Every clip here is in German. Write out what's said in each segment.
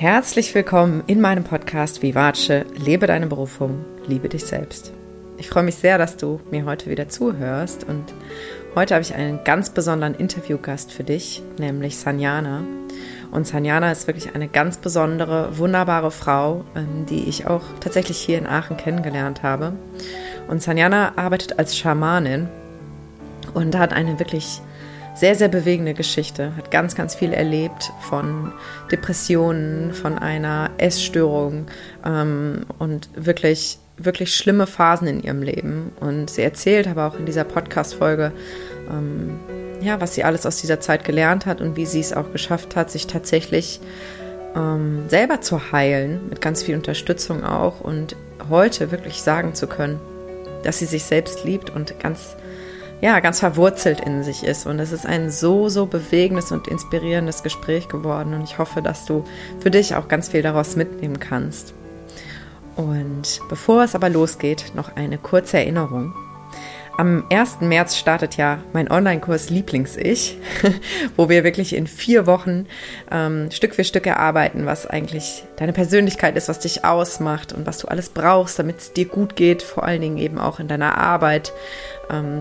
Herzlich willkommen in meinem Podcast Vivace, lebe deine Berufung, liebe dich selbst. Ich freue mich sehr, dass du mir heute wieder zuhörst und heute habe ich einen ganz besonderen Interviewgast für dich, nämlich Sanjana. Und Sanjana ist wirklich eine ganz besondere, wunderbare Frau, ähm, die ich auch tatsächlich hier in Aachen kennengelernt habe. Und Sanjana arbeitet als Schamanin und hat eine wirklich sehr, sehr bewegende Geschichte. Hat ganz, ganz viel erlebt von Depressionen, von einer Essstörung ähm, und wirklich, wirklich schlimme Phasen in ihrem Leben. Und sie erzählt aber auch in dieser Podcast-Folge, ähm, ja, was sie alles aus dieser Zeit gelernt hat und wie sie es auch geschafft hat, sich tatsächlich ähm, selber zu heilen, mit ganz viel Unterstützung auch und heute wirklich sagen zu können, dass sie sich selbst liebt und ganz ja, ganz verwurzelt in sich ist. Und es ist ein so, so bewegendes und inspirierendes Gespräch geworden. Und ich hoffe, dass du für dich auch ganz viel daraus mitnehmen kannst. Und bevor es aber losgeht, noch eine kurze Erinnerung. Am 1. März startet ja mein Online-Kurs Lieblings-Ich, wo wir wirklich in vier Wochen ähm, Stück für Stück erarbeiten, was eigentlich deine Persönlichkeit ist, was dich ausmacht und was du alles brauchst, damit es dir gut geht, vor allen Dingen eben auch in deiner Arbeit,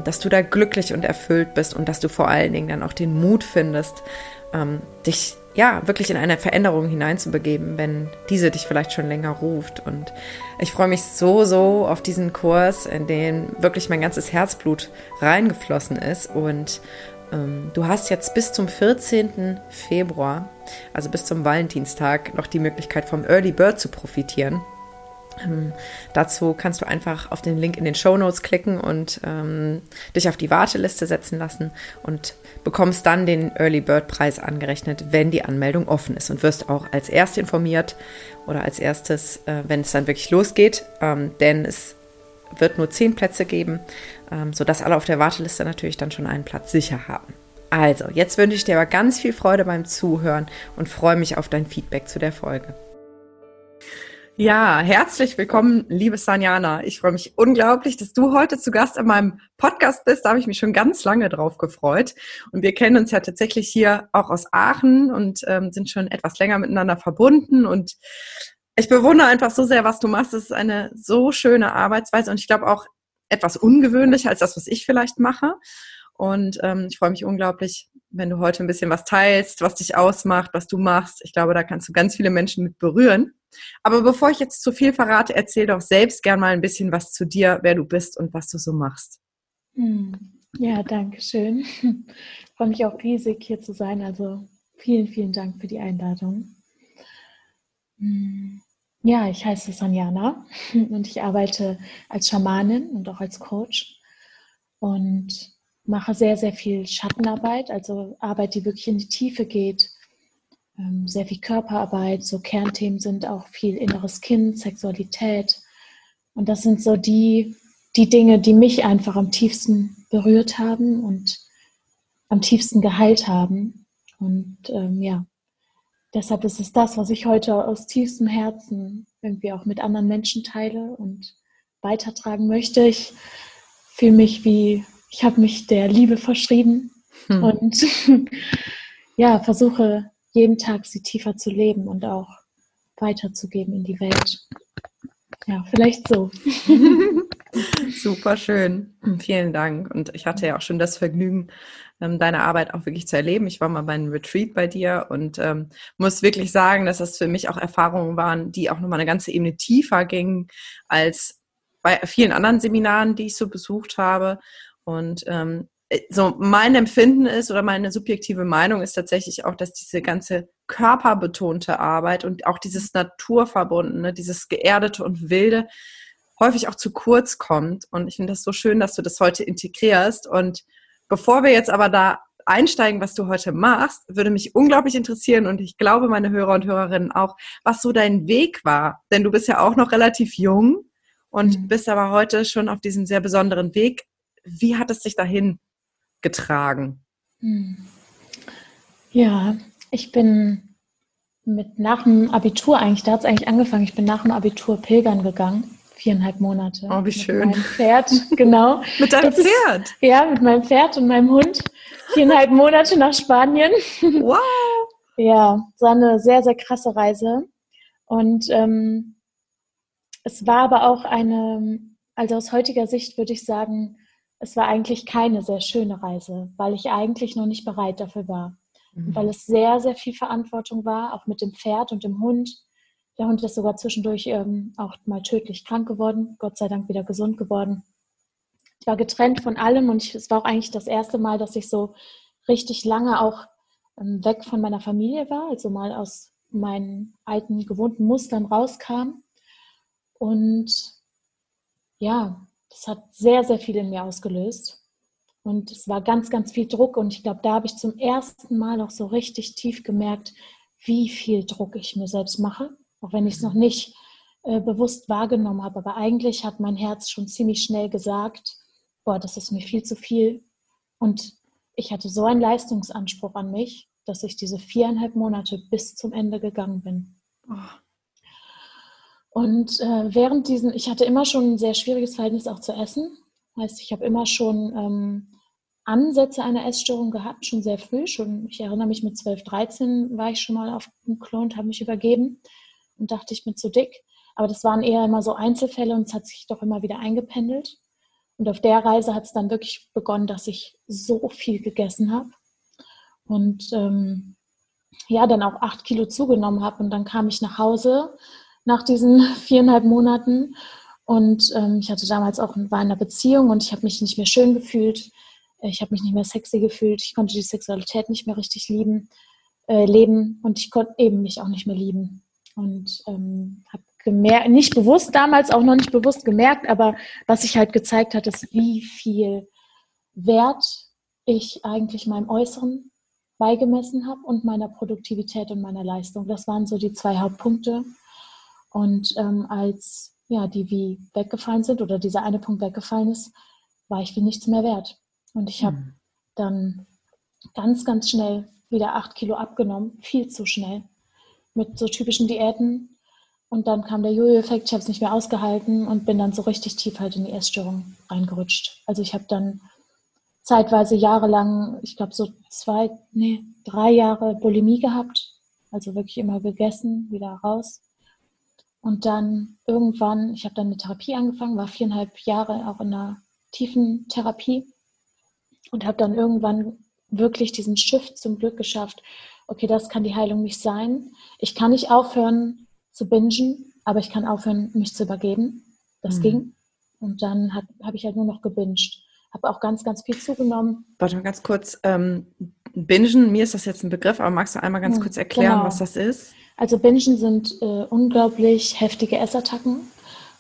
dass du da glücklich und erfüllt bist und dass du vor allen Dingen dann auch den Mut findest, ähm, dich ja, wirklich in eine Veränderung hineinzubegeben, wenn diese dich vielleicht schon länger ruft. Und ich freue mich so, so auf diesen Kurs, in den wirklich mein ganzes Herzblut reingeflossen ist. Und ähm, du hast jetzt bis zum 14. Februar, also bis zum Valentinstag, noch die Möglichkeit vom Early Bird zu profitieren. Ähm, dazu kannst du einfach auf den Link in den Show Notes klicken und ähm, dich auf die Warteliste setzen lassen und bekommst dann den Early Bird Preis angerechnet, wenn die Anmeldung offen ist und wirst auch als erst informiert oder als erstes, äh, wenn es dann wirklich losgeht, ähm, denn es wird nur zehn Plätze geben, ähm, sodass alle auf der Warteliste natürlich dann schon einen Platz sicher haben. Also, jetzt wünsche ich dir aber ganz viel Freude beim Zuhören und freue mich auf dein Feedback zu der Folge. Ja, herzlich willkommen, liebe Sanjana. Ich freue mich unglaublich, dass du heute zu Gast in meinem Podcast bist. Da habe ich mich schon ganz lange drauf gefreut. Und wir kennen uns ja tatsächlich hier auch aus Aachen und ähm, sind schon etwas länger miteinander verbunden. Und ich bewundere einfach so sehr, was du machst. Es ist eine so schöne Arbeitsweise und ich glaube auch etwas ungewöhnlicher als das, was ich vielleicht mache. Und ähm, ich freue mich unglaublich, wenn du heute ein bisschen was teilst, was dich ausmacht, was du machst. Ich glaube, da kannst du ganz viele Menschen mit berühren. Aber bevor ich jetzt zu viel verrate, erzähl doch selbst gern mal ein bisschen was zu dir, wer du bist und was du so machst. Hm. Ja, danke schön. Ich freue mich auch riesig, hier zu sein. Also vielen, vielen Dank für die Einladung. Hm. Ja, ich heiße Sanjana und ich arbeite als Schamanin und auch als Coach und mache sehr, sehr viel Schattenarbeit, also Arbeit, die wirklich in die Tiefe geht, sehr viel Körperarbeit, so Kernthemen sind auch viel inneres Kind, Sexualität. Und das sind so die, die Dinge, die mich einfach am tiefsten berührt haben und am tiefsten geheilt haben. Und ähm, ja, deshalb ist es das, was ich heute aus tiefstem Herzen irgendwie auch mit anderen Menschen teile und weitertragen möchte. Ich fühle mich wie, ich habe mich der Liebe verschrieben hm. und ja, versuche jeden Tag sie tiefer zu leben und auch weiterzugeben in die Welt. Ja, vielleicht so. Super schön. Vielen Dank. Und ich hatte ja auch schon das Vergnügen, ähm, deine Arbeit auch wirklich zu erleben. Ich war mal bei einem Retreat bei dir und ähm, muss wirklich sagen, dass das für mich auch Erfahrungen waren, die auch nochmal eine ganze Ebene tiefer gingen als bei vielen anderen Seminaren, die ich so besucht habe. Und ähm, so mein Empfinden ist oder meine subjektive Meinung ist tatsächlich auch, dass diese ganze körperbetonte Arbeit und auch dieses Naturverbundene, dieses Geerdete und Wilde häufig auch zu kurz kommt. Und ich finde das so schön, dass du das heute integrierst. Und bevor wir jetzt aber da einsteigen, was du heute machst, würde mich unglaublich interessieren und ich glaube, meine Hörer und Hörerinnen auch, was so dein Weg war. Denn du bist ja auch noch relativ jung und mhm. bist aber heute schon auf diesem sehr besonderen Weg. Wie hat es dich dahin getragen? Hm. Ja, ich bin mit nach dem Abitur eigentlich, da hat es eigentlich angefangen, ich bin nach dem Abitur pilgern gegangen. Viereinhalb Monate. Oh, wie schön. Mit meinem Pferd, genau. mit deinem Pferd? Ist, ja, mit meinem Pferd und meinem Hund. Viereinhalb Monate nach Spanien. Wow. Ja, es war eine sehr, sehr krasse Reise. Und ähm, es war aber auch eine, also aus heutiger Sicht würde ich sagen, es war eigentlich keine sehr schöne Reise, weil ich eigentlich noch nicht bereit dafür war. Mhm. Weil es sehr, sehr viel Verantwortung war, auch mit dem Pferd und dem Hund. Der Hund ist sogar zwischendurch ähm, auch mal tödlich krank geworden, Gott sei Dank wieder gesund geworden. Ich war getrennt von allem und ich, es war auch eigentlich das erste Mal, dass ich so richtig lange auch ähm, weg von meiner Familie war, also mal aus meinen alten gewohnten Mustern rauskam. Und ja, das hat sehr, sehr viel in mir ausgelöst. Und es war ganz, ganz viel Druck. Und ich glaube, da habe ich zum ersten Mal auch so richtig tief gemerkt, wie viel Druck ich mir selbst mache, auch wenn ich es noch nicht äh, bewusst wahrgenommen habe. Aber eigentlich hat mein Herz schon ziemlich schnell gesagt, boah, das ist mir viel zu viel. Und ich hatte so einen Leistungsanspruch an mich, dass ich diese viereinhalb Monate bis zum Ende gegangen bin. Oh. Und äh, während diesen, ich hatte immer schon ein sehr schwieriges Verhältnis auch zu Essen. Heißt, ich habe immer schon ähm, Ansätze einer Essstörung gehabt, schon sehr früh. Schon, ich erinnere mich mit 12, 13 war ich schon mal auf dem Klo und habe mich übergeben und dachte, ich bin zu dick. Aber das waren eher immer so Einzelfälle und es hat sich doch immer wieder eingependelt. Und auf der Reise hat es dann wirklich begonnen, dass ich so viel gegessen habe und ähm, ja, dann auch acht Kilo zugenommen habe. Und dann kam ich nach Hause nach diesen viereinhalb Monaten und ähm, ich hatte damals auch war in einer Beziehung und ich habe mich nicht mehr schön gefühlt. Ich habe mich nicht mehr sexy gefühlt. Ich konnte die Sexualität nicht mehr richtig lieben, äh, leben und ich konnte eben mich auch nicht mehr lieben. Und ähm, habe gemerkt, nicht bewusst damals, auch noch nicht bewusst gemerkt, aber was sich halt gezeigt hat, ist, wie viel Wert ich eigentlich meinem Äußeren beigemessen habe und meiner Produktivität und meiner Leistung. Das waren so die zwei Hauptpunkte. Und ähm, als ja, die wie weggefallen sind oder dieser eine Punkt weggefallen ist, war ich wie nichts mehr wert. Und ich habe mhm. dann ganz, ganz schnell wieder acht Kilo abgenommen, viel zu schnell, mit so typischen Diäten und dann kam der Jojo-Effekt, ich habe es nicht mehr ausgehalten und bin dann so richtig tief halt in die Essstörung reingerutscht. Also ich habe dann zeitweise jahrelang, ich glaube so zwei, nee, drei Jahre Bulimie gehabt. Also wirklich immer gegessen, wieder raus. Und dann irgendwann, ich habe dann eine Therapie angefangen, war viereinhalb Jahre auch in einer tiefen Therapie und habe dann irgendwann wirklich diesen Shift zum Glück geschafft. Okay, das kann die Heilung nicht sein. Ich kann nicht aufhören, zu bingen, aber ich kann aufhören, mich zu übergeben. Das mhm. ging. Und dann habe hab ich halt nur noch gebinged. Habe auch ganz, ganz viel zugenommen. Warte mal ganz kurz. Ähm, bingen, mir ist das jetzt ein Begriff, aber magst du einmal ganz mhm, kurz erklären, genau. was das ist? Also Bingen sind äh, unglaublich heftige Essattacken.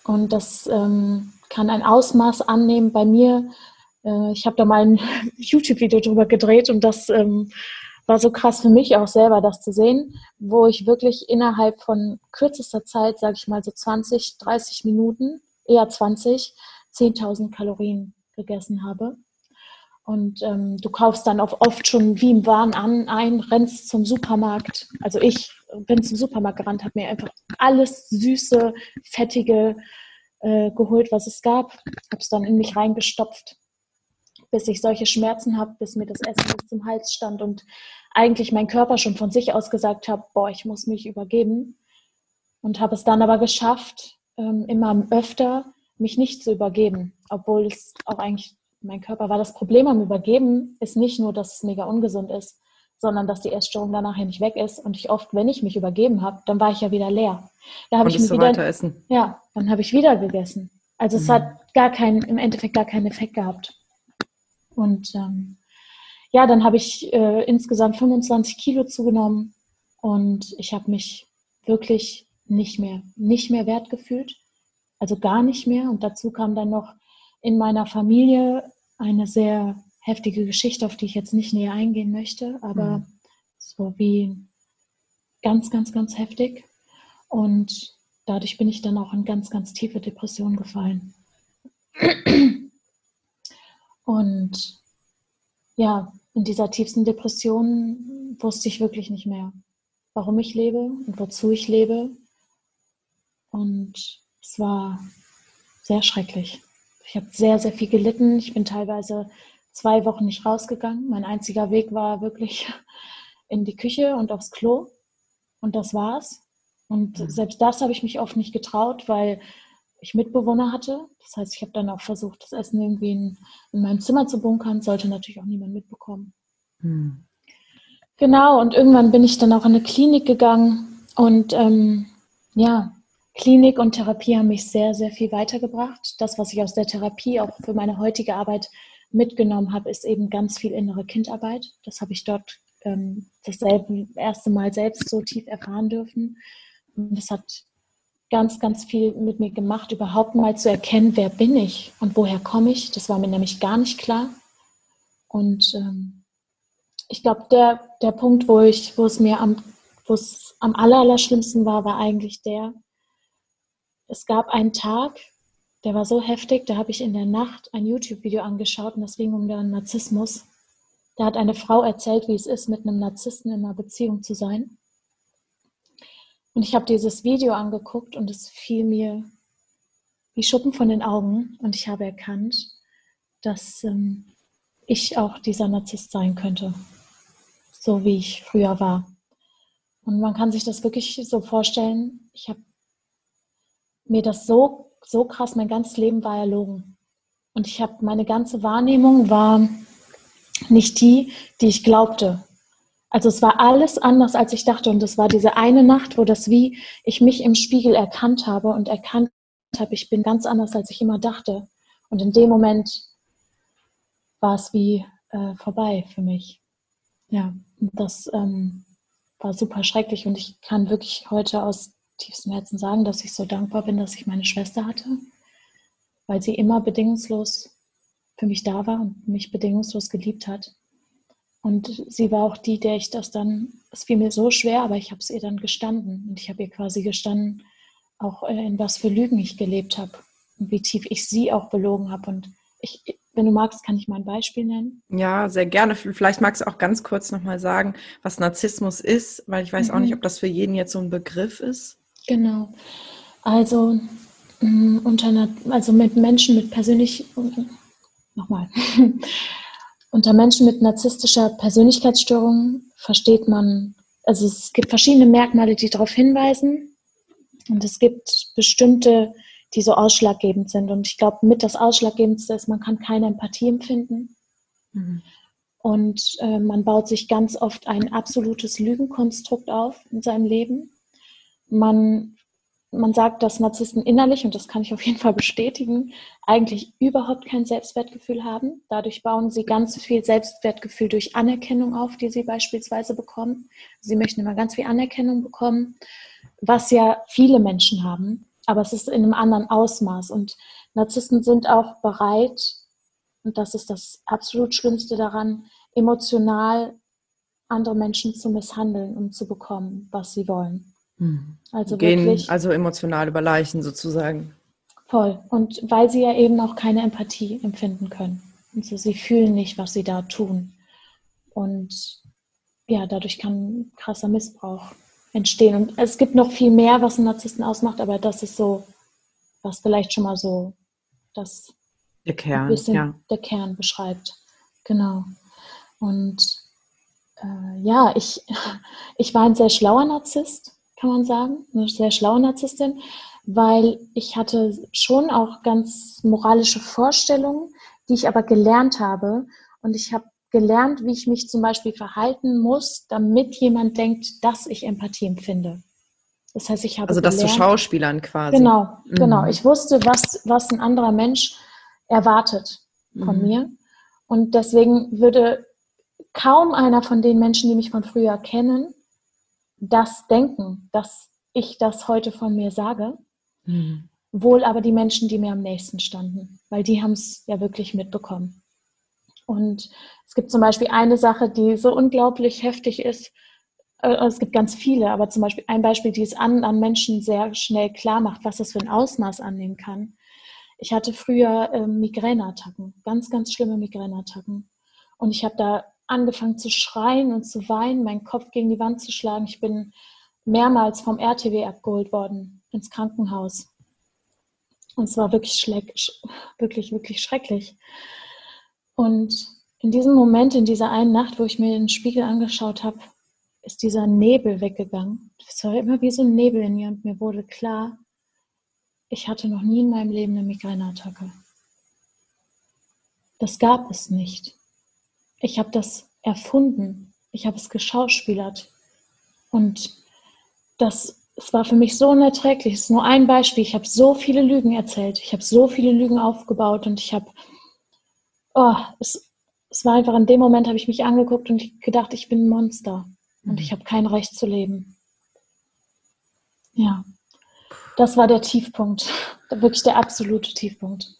Und das ähm, kann ein Ausmaß annehmen bei mir. Äh, ich habe da mal ein YouTube-Video drüber gedreht und das ähm, war so krass für mich auch selber, das zu sehen, wo ich wirklich innerhalb von kürzester Zeit, sage ich mal so 20, 30 Minuten, eher 20, 10.000 Kalorien gegessen habe. Und ähm, du kaufst dann auch oft schon wie im Wahn an, ein, rennst zum Supermarkt. Also ich bin zum Supermarkt gerannt, habe mir einfach alles süße, fettige äh, geholt, was es gab. Habe es dann in mich reingestopft, bis ich solche Schmerzen habe, bis mir das Essen bis zum Hals stand und eigentlich mein Körper schon von sich aus gesagt hat, boah, ich muss mich übergeben. Und habe es dann aber geschafft, ähm, immer öfter mich nicht zu übergeben, obwohl es auch eigentlich mein Körper war. Das Problem am Übergeben ist nicht nur, dass es mega ungesund ist, sondern dass die Essstörung danach ja nicht weg ist und ich oft, wenn ich mich übergeben habe, dann war ich ja wieder leer. Da habe ich mir wieder, essen. Ja, dann habe ich wieder gegessen. Also mhm. es hat gar keinen, im Endeffekt gar keinen Effekt gehabt. Und ähm, ja, dann habe ich äh, insgesamt 25 Kilo zugenommen und ich habe mich wirklich nicht mehr, nicht mehr wert gefühlt. Also gar nicht mehr. Und dazu kam dann noch in meiner Familie eine sehr heftige Geschichte, auf die ich jetzt nicht näher eingehen möchte, aber mhm. so wie ganz, ganz, ganz heftig. Und dadurch bin ich dann auch in ganz, ganz tiefe Depression gefallen. Und ja, in dieser tiefsten Depression wusste ich wirklich nicht mehr, warum ich lebe und wozu ich lebe. Und es war sehr schrecklich. Ich habe sehr, sehr viel gelitten. Ich bin teilweise zwei Wochen nicht rausgegangen. Mein einziger Weg war wirklich in die Küche und aufs Klo und das war's. Und mhm. selbst das habe ich mich oft nicht getraut, weil ich Mitbewohner hatte. Das heißt, ich habe dann auch versucht, das Essen irgendwie in, in meinem Zimmer zu bunkern. Sollte natürlich auch niemand mitbekommen. Mhm. Genau, und irgendwann bin ich dann auch in eine Klinik gegangen. Und ähm, ja, Klinik und Therapie haben mich sehr, sehr viel weitergebracht. Das, was ich aus der Therapie auch für meine heutige Arbeit mitgenommen habe, ist eben ganz viel innere Kindarbeit. Das habe ich dort ähm, das erste Mal selbst so tief erfahren dürfen. Und das hat ganz, ganz viel mit mir gemacht, überhaupt mal zu erkennen, wer bin ich und woher komme ich. Das war mir nämlich gar nicht klar. Und ähm, ich glaube, der, der Punkt, wo, ich, wo es mir am, wo es am aller, aller schlimmsten war, war eigentlich der, es gab einen Tag, der war so heftig, da habe ich in der Nacht ein YouTube-Video angeschaut und das ging um den Narzissmus. Da hat eine Frau erzählt, wie es ist, mit einem Narzissten in einer Beziehung zu sein. Und ich habe dieses Video angeguckt und es fiel mir wie Schuppen von den Augen und ich habe erkannt, dass ähm, ich auch dieser Narzisst sein könnte, so wie ich früher war. Und man kann sich das wirklich so vorstellen. Ich habe mir das so, so krass, mein ganzes Leben war erlogen. Und ich habe, meine ganze Wahrnehmung war nicht die, die ich glaubte. Also es war alles anders, als ich dachte. Und es war diese eine Nacht, wo das wie ich mich im Spiegel erkannt habe und erkannt habe, ich bin ganz anders, als ich immer dachte. Und in dem Moment war es wie äh, vorbei für mich. Ja, das ähm, war super schrecklich. Und ich kann wirklich heute aus tiefstem Herzen sagen, dass ich so dankbar bin, dass ich meine Schwester hatte, weil sie immer bedingungslos für mich da war und mich bedingungslos geliebt hat. Und sie war auch die, der ich das dann, es fiel mir so schwer, aber ich habe es ihr dann gestanden. Und ich habe ihr quasi gestanden, auch äh, in was für Lügen ich gelebt habe und wie tief ich sie auch belogen habe. Und ich, wenn du magst, kann ich mal ein Beispiel nennen. Ja, sehr gerne. Vielleicht magst du auch ganz kurz nochmal sagen, was Narzissmus ist, weil ich weiß mhm. auch nicht, ob das für jeden jetzt so ein Begriff ist. Genau. Also, mm, unter, also mit Menschen mit persönlich, nochmal, unter Menschen mit narzisstischer Persönlichkeitsstörung versteht man, also es gibt verschiedene Merkmale, die darauf hinweisen. Und es gibt bestimmte, die so ausschlaggebend sind. Und ich glaube, mit das Ausschlaggebendste ist, man kann keine Empathie empfinden. Mhm. Und äh, man baut sich ganz oft ein absolutes Lügenkonstrukt auf in seinem Leben. Man, man sagt, dass Narzissten innerlich, und das kann ich auf jeden Fall bestätigen, eigentlich überhaupt kein Selbstwertgefühl haben. Dadurch bauen sie ganz viel Selbstwertgefühl durch Anerkennung auf, die sie beispielsweise bekommen. Sie möchten immer ganz viel Anerkennung bekommen, was ja viele Menschen haben, aber es ist in einem anderen Ausmaß. Und Narzissten sind auch bereit, und das ist das absolut Schlimmste daran, emotional andere Menschen zu misshandeln, um zu bekommen, was sie wollen. Mhm. Also Gehen wirklich, also emotional über Leichen sozusagen. Voll. Und weil sie ja eben auch keine Empathie empfinden können. Also sie fühlen nicht, was sie da tun. Und ja, dadurch kann krasser Missbrauch entstehen. Und es gibt noch viel mehr, was einen Narzissten ausmacht, aber das ist so, was vielleicht schon mal so das der Kern, ja. der Kern beschreibt. Genau. Und äh, ja, ich, ich war ein sehr schlauer Narzisst kann man sagen, eine sehr schlaue Narzisstin, weil ich hatte schon auch ganz moralische Vorstellungen, die ich aber gelernt habe. Und ich habe gelernt, wie ich mich zum Beispiel verhalten muss, damit jemand denkt, dass ich Empathie empfinde. Das heißt, ich habe also das gelernt, zu Schauspielern quasi. Genau, mhm. genau. Ich wusste, was was ein anderer Mensch erwartet von mhm. mir und deswegen würde kaum einer von den Menschen, die mich von früher kennen, das denken, dass ich das heute von mir sage. Mhm. Wohl aber die Menschen, die mir am nächsten standen, weil die haben es ja wirklich mitbekommen. Und es gibt zum Beispiel eine Sache, die so unglaublich heftig ist. Äh, es gibt ganz viele, aber zum Beispiel ein Beispiel, die es an, an Menschen sehr schnell klar macht, was das für ein Ausmaß annehmen kann. Ich hatte früher äh, Migräneattacken, ganz, ganz schlimme Migräneattacken. Und ich habe da angefangen zu schreien und zu weinen, meinen Kopf gegen die Wand zu schlagen. Ich bin mehrmals vom RTW abgeholt worden ins Krankenhaus. Und es war wirklich, wirklich, wirklich schrecklich. Und in diesem Moment, in dieser einen Nacht, wo ich mir den Spiegel angeschaut habe, ist dieser Nebel weggegangen. Es war immer wie so ein Nebel in mir und mir wurde klar, ich hatte noch nie in meinem Leben eine Migräneattacke. Das gab es nicht. Ich habe das erfunden. Ich habe es geschauspielert. Und das, es war für mich so unerträglich. Es ist nur ein Beispiel. Ich habe so viele Lügen erzählt. Ich habe so viele Lügen aufgebaut und ich habe, oh, es, es war einfach in dem Moment, habe ich mich angeguckt und gedacht, ich bin ein Monster und mhm. ich habe kein Recht zu leben. Ja, das war der Tiefpunkt, wirklich der absolute Tiefpunkt.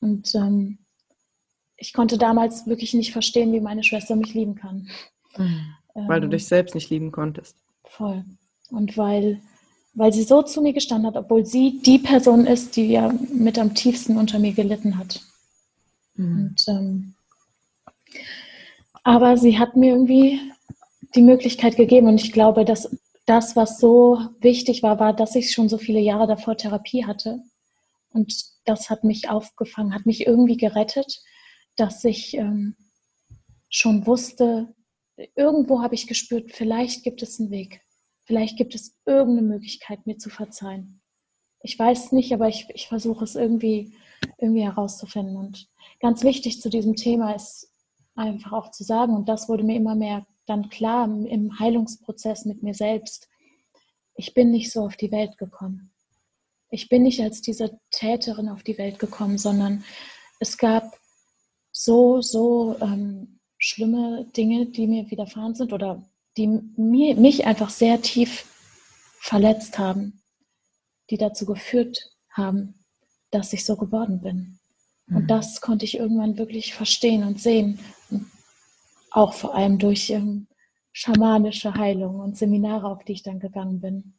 Und ähm, ich konnte damals wirklich nicht verstehen, wie meine Schwester mich lieben kann. Mhm. Weil du ähm, dich selbst nicht lieben konntest. Voll. Und weil, weil sie so zu mir gestanden hat, obwohl sie die Person ist, die ja mit am tiefsten unter mir gelitten hat. Mhm. Und, ähm, aber sie hat mir irgendwie die Möglichkeit gegeben und ich glaube, dass das, was so wichtig war, war, dass ich schon so viele Jahre davor Therapie hatte. Und das hat mich aufgefangen, hat mich irgendwie gerettet, dass ich ähm, schon wusste, irgendwo habe ich gespürt, vielleicht gibt es einen Weg. Vielleicht gibt es irgendeine Möglichkeit, mir zu verzeihen. Ich weiß es nicht, aber ich, ich versuche es irgendwie, irgendwie herauszufinden. Und ganz wichtig zu diesem Thema ist einfach auch zu sagen, und das wurde mir immer mehr dann klar im Heilungsprozess mit mir selbst, ich bin nicht so auf die Welt gekommen. Ich bin nicht als diese Täterin auf die Welt gekommen, sondern es gab so, so ähm, schlimme Dinge, die mir widerfahren sind oder die mir, mich einfach sehr tief verletzt haben, die dazu geführt haben, dass ich so geworden bin. Und mhm. das konnte ich irgendwann wirklich verstehen und sehen. Und auch vor allem durch ähm, schamanische Heilung und Seminare, auf die ich dann gegangen bin.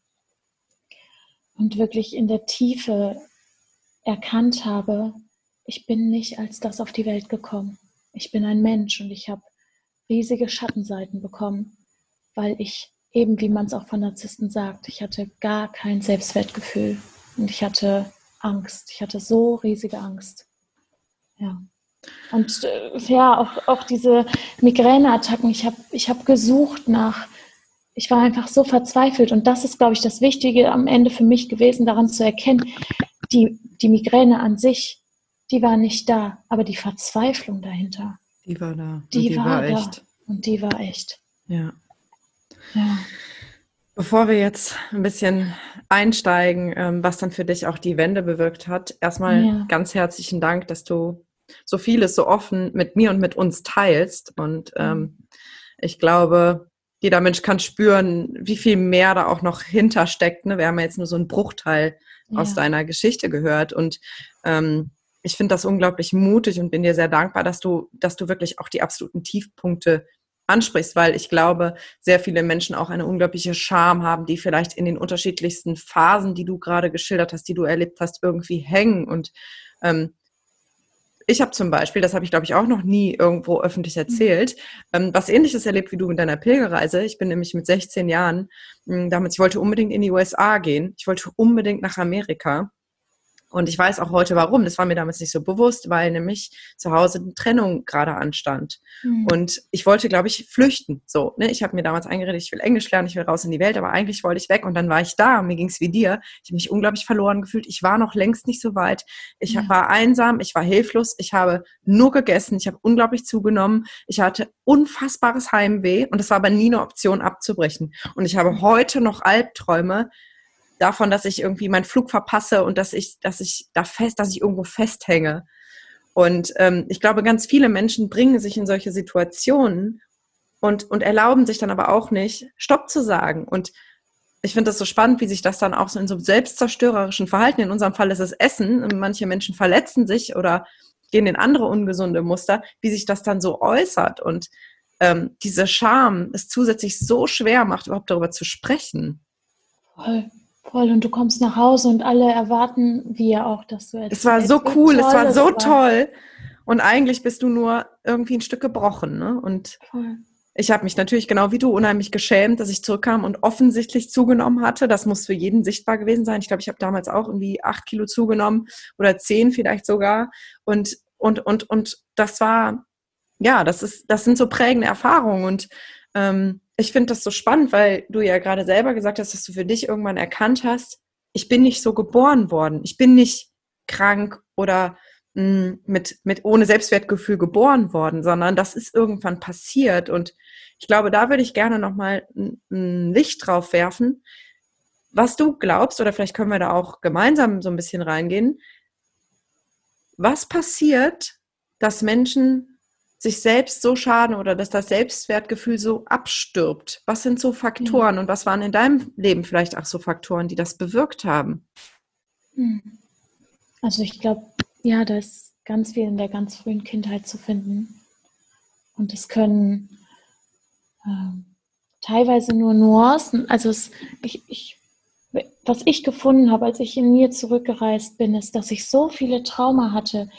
Und wirklich in der Tiefe erkannt habe, ich bin nicht als das auf die Welt gekommen. Ich bin ein Mensch und ich habe riesige Schattenseiten bekommen, weil ich eben, wie man es auch von Narzissten sagt, ich hatte gar kein Selbstwertgefühl und ich hatte Angst. Ich hatte so riesige Angst. Ja. Und äh, ja, auch, auch diese Migräneattacken, ich habe ich hab gesucht nach, ich war einfach so verzweifelt. Und das ist, glaube ich, das Wichtige am Ende für mich gewesen, daran zu erkennen, die, die Migräne an sich, die war nicht da, aber die Verzweiflung dahinter. Die war da. Die, die war, war echt. Da. Und die war echt. Ja. Ja. Bevor wir jetzt ein bisschen einsteigen, ähm, was dann für dich auch die Wende bewirkt hat, erstmal ja. ganz herzlichen Dank, dass du so vieles so offen mit mir und mit uns teilst. Und ähm, ich glaube, jeder Mensch kann spüren, wie viel mehr da auch noch hintersteckt. Ne? Wir haben ja jetzt nur so einen Bruchteil ja. aus deiner Geschichte gehört. Und ähm, ich finde das unglaublich mutig und bin dir sehr dankbar, dass du, dass du wirklich auch die absoluten Tiefpunkte ansprichst, weil ich glaube, sehr viele Menschen auch eine unglaubliche Scham haben, die vielleicht in den unterschiedlichsten Phasen, die du gerade geschildert hast, die du erlebt hast, irgendwie hängen. Und ähm, ich habe zum Beispiel, das habe ich glaube ich auch noch nie irgendwo öffentlich mhm. erzählt, ähm, was ähnliches erlebt wie du mit deiner Pilgerreise. Ich bin nämlich mit 16 Jahren, mh, damals, ich wollte unbedingt in die USA gehen. Ich wollte unbedingt nach Amerika. Und ich weiß auch heute warum. Das war mir damals nicht so bewusst, weil nämlich zu Hause eine Trennung gerade anstand. Mhm. Und ich wollte, glaube ich, flüchten. So, ne? Ich habe mir damals eingeredet, ich will Englisch lernen, ich will raus in die Welt, aber eigentlich wollte ich weg. Und dann war ich da. Mir ging es wie dir. Ich habe mich unglaublich verloren gefühlt. Ich war noch längst nicht so weit. Ich ja. war einsam, ich war hilflos, ich habe nur gegessen, ich habe unglaublich zugenommen. Ich hatte unfassbares Heimweh und es war aber nie eine Option abzubrechen. Und ich habe heute noch Albträume, davon, dass ich irgendwie meinen Flug verpasse und dass ich, dass ich da fest, dass ich irgendwo festhänge. Und ähm, ich glaube, ganz viele Menschen bringen sich in solche Situationen und, und erlauben sich dann aber auch nicht, Stopp zu sagen. Und ich finde das so spannend, wie sich das dann auch so in so selbstzerstörerischen Verhalten, in unserem Fall ist es Essen, manche Menschen verletzen sich oder gehen in andere ungesunde Muster, wie sich das dann so äußert und ähm, diese Scham es zusätzlich so schwer macht, überhaupt darüber zu sprechen. Voll. Voll, und du kommst nach Hause und alle erwarten wir auch, dass du Es war so cool, es war so war. toll. Und eigentlich bist du nur irgendwie ein Stück gebrochen. Ne? Und Voll. ich habe mich natürlich genau wie du unheimlich geschämt, dass ich zurückkam und offensichtlich zugenommen hatte. Das muss für jeden sichtbar gewesen sein. Ich glaube, ich habe damals auch irgendwie acht Kilo zugenommen oder zehn vielleicht sogar. Und, und, und, und das war, ja, das ist, das sind so prägende Erfahrungen. Und ähm, ich finde das so spannend, weil du ja gerade selber gesagt hast, dass du für dich irgendwann erkannt hast, ich bin nicht so geboren worden. Ich bin nicht krank oder mh, hm, mit, mit ohne Selbstwertgefühl geboren worden, sondern das ist irgendwann passiert. Und ich glaube, da würde ich gerne nochmal ein Licht drauf werfen, was du glaubst, oder vielleicht können wir da auch gemeinsam so ein bisschen reingehen. Was passiert, dass Menschen sich selbst so schaden oder dass das Selbstwertgefühl so abstirbt? Was sind so Faktoren mhm. und was waren in deinem Leben vielleicht auch so Faktoren, die das bewirkt haben? Hm. Also ich glaube, ja, da ist ganz viel in der ganz frühen Kindheit zu finden. Und es können äh, teilweise nur Nuancen, also es, ich, ich, was ich gefunden habe, als ich in mir zurückgereist bin, ist, dass ich so viele Trauma hatte,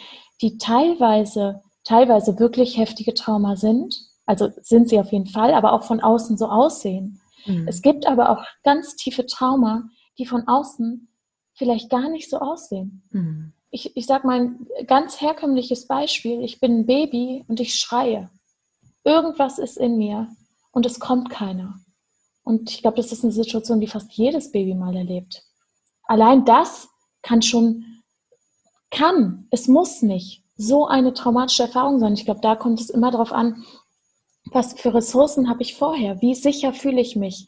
die teilweise teilweise wirklich heftige Trauma sind. Also sind sie auf jeden Fall, aber auch von außen so aussehen. Mhm. Es gibt aber auch ganz tiefe Trauma, die von außen vielleicht gar nicht so aussehen. Mhm. Ich, ich sage mal ein ganz herkömmliches Beispiel. Ich bin ein Baby und ich schreie. Irgendwas ist in mir und es kommt keiner. Und ich glaube, das ist eine Situation, die fast jedes Baby mal erlebt. Allein das kann schon, kann, es muss nicht so eine traumatische Erfahrung sein. Ich glaube, da kommt es immer darauf an, was für Ressourcen habe ich vorher, wie sicher fühle ich mich.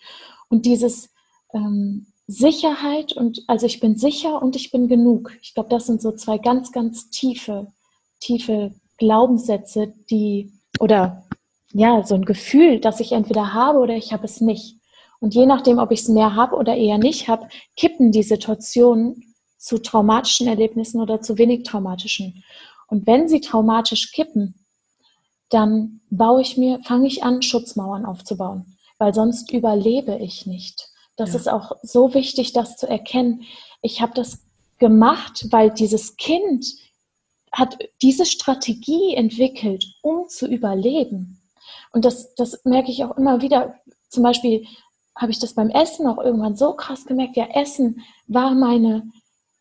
Und dieses ähm, Sicherheit und also ich bin sicher und ich bin genug. Ich glaube, das sind so zwei ganz, ganz tiefe, tiefe Glaubenssätze, die oder ja, so ein Gefühl, dass ich entweder habe oder ich habe es nicht. Und je nachdem, ob ich es mehr habe oder eher nicht habe, kippen die Situationen zu traumatischen Erlebnissen oder zu wenig traumatischen. Und wenn sie traumatisch kippen, dann baue ich mir, fange ich an, Schutzmauern aufzubauen, weil sonst überlebe ich nicht. Das ja. ist auch so wichtig, das zu erkennen. Ich habe das gemacht, weil dieses Kind hat diese Strategie entwickelt, um zu überleben. Und das, das merke ich auch immer wieder. Zum Beispiel habe ich das beim Essen auch irgendwann so krass gemerkt. Ja, Essen war meine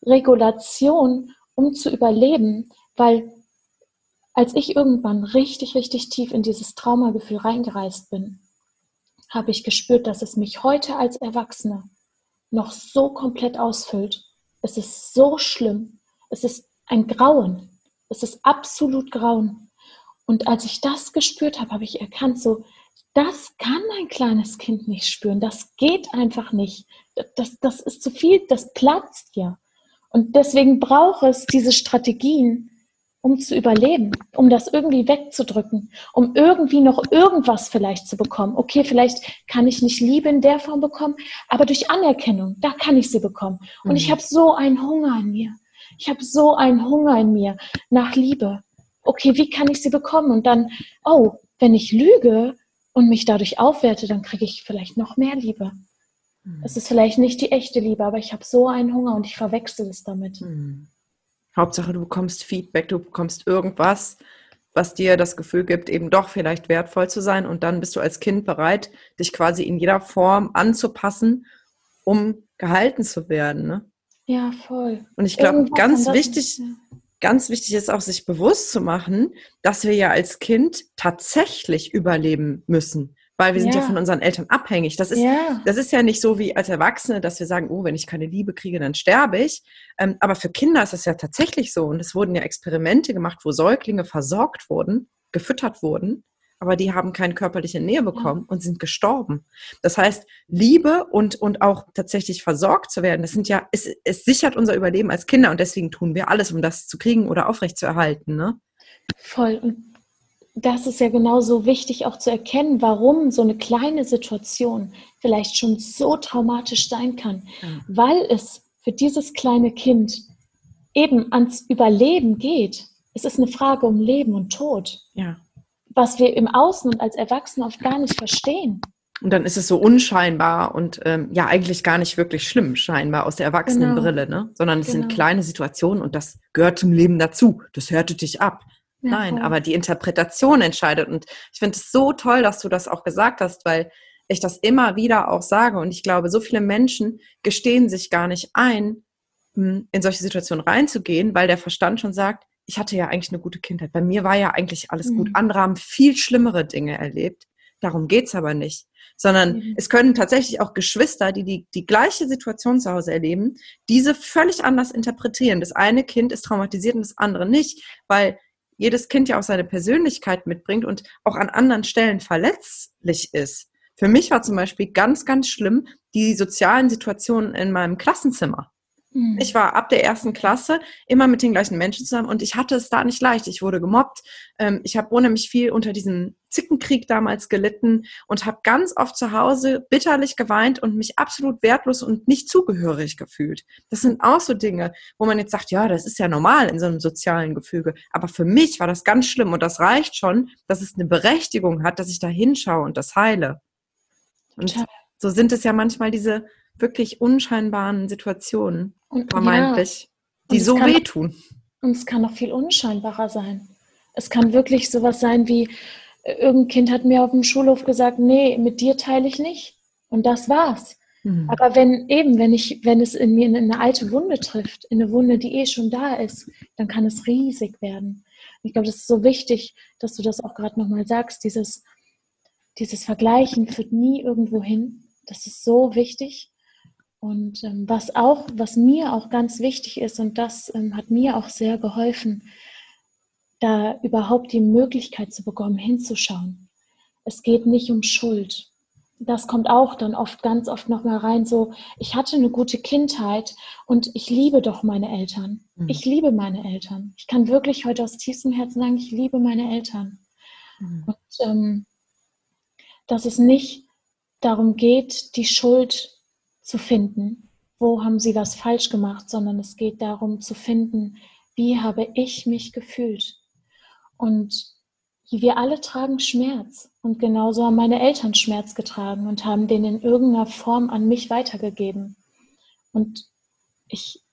Regulation, um zu überleben. Weil als ich irgendwann richtig, richtig tief in dieses Traumagefühl reingereist bin, habe ich gespürt, dass es mich heute als Erwachsene noch so komplett ausfüllt. Es ist so schlimm. Es ist ein Grauen. Es ist absolut Grauen. Und als ich das gespürt habe, habe ich erkannt, so, das kann ein kleines Kind nicht spüren. Das geht einfach nicht. Das, das ist zu viel. Das platzt ja. Und deswegen braucht es diese Strategien, um zu überleben, um das irgendwie wegzudrücken, um irgendwie noch irgendwas vielleicht zu bekommen. Okay, vielleicht kann ich nicht Liebe in der Form bekommen, aber durch Anerkennung, da kann ich sie bekommen. Und mhm. ich habe so einen Hunger in mir. Ich habe so einen Hunger in mir nach Liebe. Okay, wie kann ich sie bekommen? Und dann, oh, wenn ich lüge und mich dadurch aufwerte, dann kriege ich vielleicht noch mehr Liebe. Mhm. Es ist vielleicht nicht die echte Liebe, aber ich habe so einen Hunger und ich verwechsel es damit. Mhm. Hauptsache, du bekommst Feedback, du bekommst irgendwas, was dir das Gefühl gibt, eben doch vielleicht wertvoll zu sein. Und dann bist du als Kind bereit, dich quasi in jeder Form anzupassen, um gehalten zu werden. Ne? Ja, voll. Und ich glaube, ganz wichtig, ganz wichtig ist auch, sich bewusst zu machen, dass wir ja als Kind tatsächlich überleben müssen weil wir sind ja, ja von unseren Eltern abhängig. Das ist, ja. das ist ja nicht so wie als Erwachsene, dass wir sagen, oh, wenn ich keine Liebe kriege, dann sterbe ich. Ähm, aber für Kinder ist das ja tatsächlich so. Und es wurden ja Experimente gemacht, wo Säuglinge versorgt wurden, gefüttert wurden, aber die haben keine körperliche Nähe bekommen ja. und sind gestorben. Das heißt, Liebe und, und auch tatsächlich versorgt zu werden, das sind ja, es, es sichert unser Überleben als Kinder und deswegen tun wir alles, um das zu kriegen oder aufrechtzuerhalten. Ne? Voll. Und das ist ja genauso wichtig auch zu erkennen, warum so eine kleine Situation vielleicht schon so traumatisch sein kann, ja. weil es für dieses kleine Kind eben ans Überleben geht. Es ist eine Frage um Leben und Tod, ja. was wir im Außen und als Erwachsene oft gar nicht verstehen. Und dann ist es so unscheinbar und ähm, ja eigentlich gar nicht wirklich schlimm, scheinbar aus der Erwachsenenbrille, genau. ne? Sondern es genau. sind kleine Situationen und das gehört zum Leben dazu. Das hörte dich ab. Ja, Nein, voll. aber die Interpretation entscheidet. Und ich finde es so toll, dass du das auch gesagt hast, weil ich das immer wieder auch sage. Und ich glaube, so viele Menschen gestehen sich gar nicht ein, hm, in solche Situationen reinzugehen, weil der Verstand schon sagt, ich hatte ja eigentlich eine gute Kindheit. Bei mir war ja eigentlich alles mhm. gut. Andere haben viel schlimmere Dinge erlebt, Darum geht's aber nicht. Sondern mhm. es können tatsächlich auch Geschwister, die, die die gleiche Situation zu Hause erleben, diese völlig anders interpretieren. Das eine Kind ist traumatisiert und das andere nicht, weil jedes Kind ja auch seine Persönlichkeit mitbringt und auch an anderen Stellen verletzlich ist. Für mich war zum Beispiel ganz, ganz schlimm die sozialen Situationen in meinem Klassenzimmer. Mhm. Ich war ab der ersten Klasse immer mit den gleichen Menschen zusammen und ich hatte es da nicht leicht. Ich wurde gemobbt. Ähm, ich habe unheimlich viel unter diesem Zickenkrieg damals gelitten und habe ganz oft zu Hause bitterlich geweint und mich absolut wertlos und nicht zugehörig gefühlt. Das sind auch so Dinge, wo man jetzt sagt, ja, das ist ja normal in so einem sozialen Gefüge. Aber für mich war das ganz schlimm und das reicht schon, dass es eine Berechtigung hat, dass ich da hinschaue und das heile. Und so sind es ja manchmal diese wirklich unscheinbaren Situationen, und, vermeintlich, ja. die so wehtun. Und es kann noch viel unscheinbarer sein. Es kann wirklich sowas sein wie, äh, irgendein Kind hat mir auf dem Schulhof gesagt, nee, mit dir teile ich nicht. Und das war's. Mhm. Aber wenn eben, wenn ich, wenn es in mir in eine alte Wunde trifft, in eine Wunde, die eh schon da ist, dann kann es riesig werden. Ich glaube, das ist so wichtig, dass du das auch gerade nochmal sagst. Dieses, dieses Vergleichen führt nie irgendwo hin. Das ist so wichtig. Und ähm, was auch, was mir auch ganz wichtig ist, und das ähm, hat mir auch sehr geholfen, da überhaupt die Möglichkeit zu bekommen, hinzuschauen. Es geht nicht um Schuld. Das kommt auch dann oft, ganz oft nochmal rein, so, ich hatte eine gute Kindheit und ich liebe doch meine Eltern. Mhm. Ich liebe meine Eltern. Ich kann wirklich heute aus tiefstem Herzen sagen, ich liebe meine Eltern. Mhm. Und ähm, dass es nicht darum geht, die Schuld zu finden, wo haben sie was falsch gemacht, sondern es geht darum zu finden, wie habe ich mich gefühlt. Und wir alle tragen Schmerz und genauso haben meine Eltern Schmerz getragen und haben den in irgendeiner Form an mich weitergegeben. Und ich,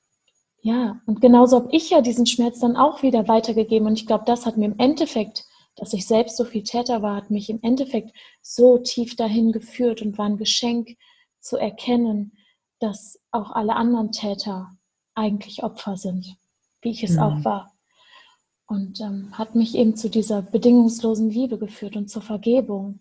ja, und genauso habe ich ja diesen Schmerz dann auch wieder weitergegeben. Und ich glaube, das hat mir im Endeffekt, dass ich selbst so viel Täter war, hat mich im Endeffekt so tief dahin geführt und war ein Geschenk, zu erkennen, dass auch alle anderen Täter eigentlich Opfer sind, wie ich es mhm. auch war. Und ähm, hat mich eben zu dieser bedingungslosen Liebe geführt und zur Vergebung.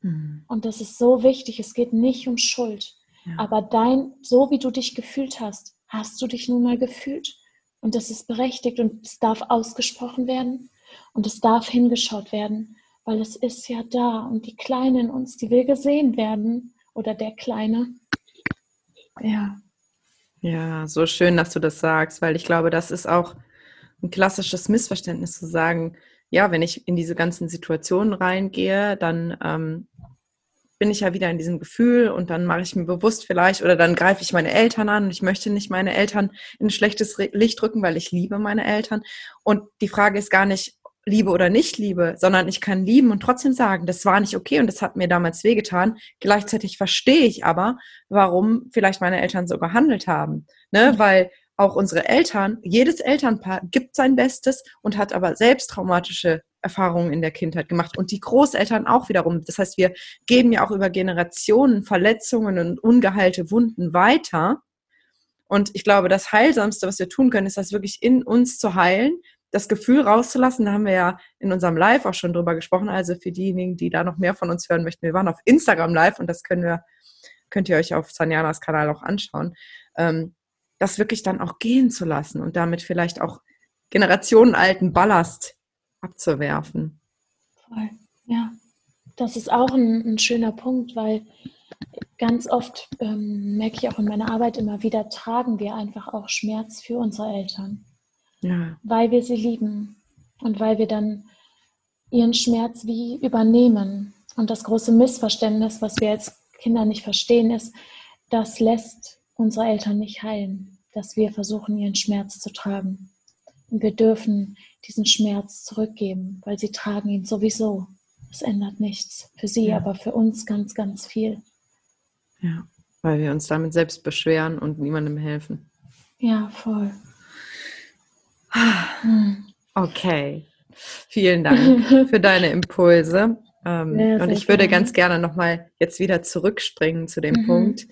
Mhm. Und das ist so wichtig. Es geht nicht um Schuld. Ja. Aber dein, so wie du dich gefühlt hast, hast du dich nun mal gefühlt. Und das ist berechtigt und es darf ausgesprochen werden und es darf hingeschaut werden, weil es ist ja da und die Kleine in uns, die will gesehen werden oder der Kleine. Ja. Ja, so schön, dass du das sagst, weil ich glaube, das ist auch ein klassisches Missverständnis zu sagen, ja, wenn ich in diese ganzen Situationen reingehe, dann ähm, bin ich ja wieder in diesem Gefühl und dann mache ich mir bewusst vielleicht oder dann greife ich meine Eltern an und ich möchte nicht meine Eltern in ein schlechtes Licht drücken, weil ich liebe meine Eltern. Und die Frage ist gar nicht, liebe oder nicht liebe, sondern ich kann lieben und trotzdem sagen, das war nicht okay und das hat mir damals wehgetan. Gleichzeitig verstehe ich aber, warum vielleicht meine Eltern so gehandelt haben. Ne? Mhm. Weil auch unsere Eltern, jedes Elternpaar gibt sein Bestes und hat aber selbst traumatische Erfahrungen in der Kindheit gemacht und die Großeltern auch wiederum. Das heißt, wir geben ja auch über Generationen Verletzungen und ungeheilte Wunden weiter. Und ich glaube, das Heilsamste, was wir tun können, ist das wirklich in uns zu heilen, das Gefühl rauszulassen. Da haben wir ja in unserem Live auch schon drüber gesprochen. Also für diejenigen, die da noch mehr von uns hören möchten, wir waren auf Instagram Live und das können wir, könnt ihr euch auf Sanjanas Kanal auch anschauen. Ähm, das wirklich dann auch gehen zu lassen und damit vielleicht auch generationenalten Ballast abzuwerfen. Voll, ja. Das ist auch ein, ein schöner Punkt, weil ganz oft ähm, merke ich auch in meiner Arbeit immer wieder, tragen wir einfach auch Schmerz für unsere Eltern ja. weil wir sie lieben und weil wir dann ihren Schmerz wie übernehmen. Und das große Missverständnis, was wir als Kinder nicht verstehen, ist, das lässt unsere Eltern nicht heilen, dass wir versuchen, ihren Schmerz zu tragen. Und wir dürfen diesen Schmerz zurückgeben, weil sie tragen ihn sowieso. Es ändert nichts für sie, ja. aber für uns ganz, ganz viel. Ja, weil wir uns damit selbst beschweren und niemandem helfen. Ja, voll. Okay, vielen Dank für deine Impulse. Ähm, ja, und ich würde gerne. ganz gerne nochmal jetzt wieder zurückspringen zu dem mhm. Punkt,